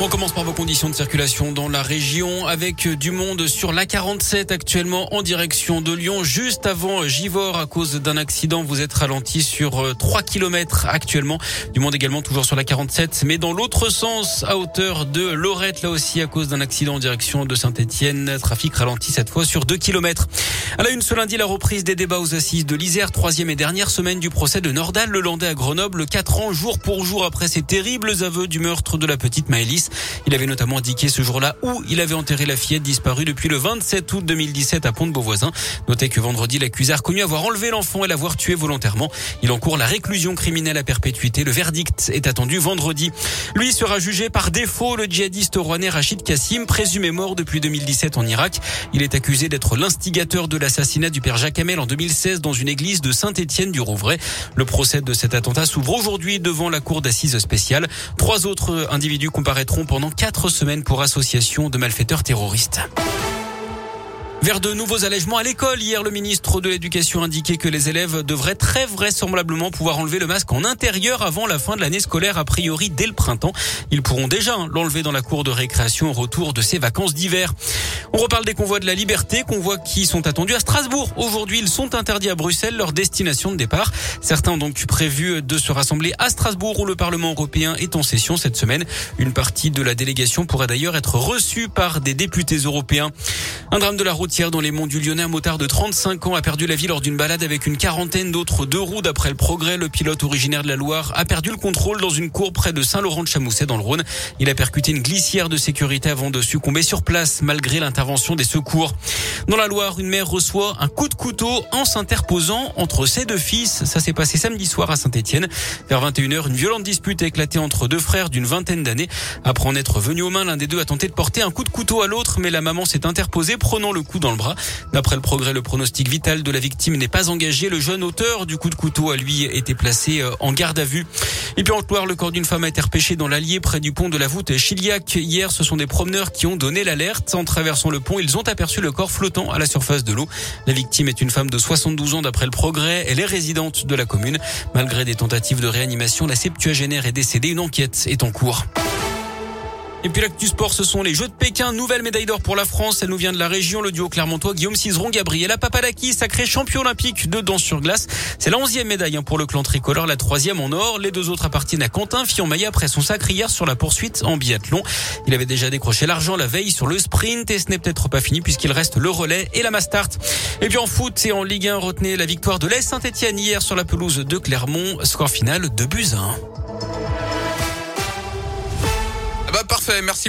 On commence par vos conditions de circulation dans la région avec du monde sur la 47 actuellement en direction de Lyon juste avant Givor à cause d'un accident. Vous êtes ralenti sur 3 euh, km actuellement. Du monde également toujours sur la 47 mais dans l'autre sens à hauteur de Lorette là aussi à cause d'un accident en direction de Saint-Etienne. Trafic ralenti cette fois sur 2 km. À la une ce lundi la reprise des débats aux assises de l'Isère. Troisième et dernière semaine du procès de Nordal le Landais à Grenoble. 4 ans jour pour jour après ces terribles aveux du meurtre de la petite Maëlys. Il avait notamment indiqué ce jour-là où il avait enterré la fillette disparue depuis le 27 août 2017 à Pont-de-Beauvoisin. Notez que vendredi, l'accusé a reconnu avoir enlevé l'enfant et l'avoir tué volontairement. Il encourt la réclusion criminelle à perpétuité. Le verdict est attendu vendredi. Lui sera jugé par défaut. Le djihadiste rouennais Rachid Kassim, présumé mort depuis 2017 en Irak. Il est accusé d'être l'instigateur de l'assassinat du père Jacques Hamel en 2016 dans une église de Saint-Étienne du Rouvray. Le procès de cet attentat s'ouvre aujourd'hui devant la cour d'assises spéciale. Trois autres individus comparaîtront pendant quatre semaines pour association de malfaiteurs terroristes. Vers de nouveaux allègements à l'école. Hier, le ministre de l'Éducation indiquait que les élèves devraient très vraisemblablement pouvoir enlever le masque en intérieur avant la fin de l'année scolaire, a priori dès le printemps. Ils pourront déjà l'enlever dans la cour de récréation au retour de ces vacances d'hiver. On reparle des convois de la liberté, convois qui sont attendus à Strasbourg. Aujourd'hui, ils sont interdits à Bruxelles, leur destination de départ. Certains ont donc prévu de se rassembler à Strasbourg où le Parlement européen est en session cette semaine. Une partie de la délégation pourrait d'ailleurs être reçue par des députés européens. Un drame de la route dans les monts du Lyonnais. Un motard de 35 ans a perdu la vie lors d'une balade avec une quarantaine d'autres deux roues. D'après le progrès, le pilote originaire de la Loire a perdu le contrôle dans une cour près de Saint-Laurent-de-Chamousset dans le Rhône. Il a percuté une glissière de sécurité avant de succomber sur place malgré l'intervention des secours. Dans la Loire, une mère reçoit un coup de couteau en s'interposant entre ses deux fils. Ça s'est passé samedi soir à Saint-Etienne. Vers 21h, une violente dispute a éclaté entre deux frères d'une vingtaine d'années. Après en être venu aux mains, l'un des deux a tenté de porter un coup de couteau à l'autre, mais la maman s'est interposée, prenant le coup dans le bras. D'après le progrès, le pronostic vital de la victime n'est pas engagé. Le jeune auteur du coup de couteau a lui été placé euh, en garde à vue. Et puis en Loire, le corps d'une femme a été repêché dans l'Allier près du pont de la voûte Chiliac. Hier, ce sont des promeneurs qui ont donné l'alerte. En traversant le pont, ils ont aperçu le corps flottant à la surface de l'eau. La victime est une femme de 72 ans d'après le progrès. Elle est résidente de la commune. Malgré des tentatives de réanimation, la septuagénaire est décédée. Une enquête est en cours. Et puis l'actu sport, ce sont les Jeux de Pékin. Nouvelle médaille d'or pour la France. Elle nous vient de la région. Le duo Clermontois, Guillaume Cizeron, Gabriela Papadaki, sacré champion olympique de danse sur glace. C'est la onzième médaille hein, pour le clan tricolore, la troisième en or. Les deux autres appartiennent à Quentin Fillon-Maillet après son sacre hier sur la poursuite en biathlon. Il avait déjà décroché l'argent la veille sur le sprint et ce n'est peut-être pas fini puisqu'il reste le relais et la Mastart. Et puis en foot et en Ligue 1, retenez la victoire de l'Est Saint-Etienne hier sur la pelouse de Clermont. Score final de buts 1. Ah bah parfait, merci.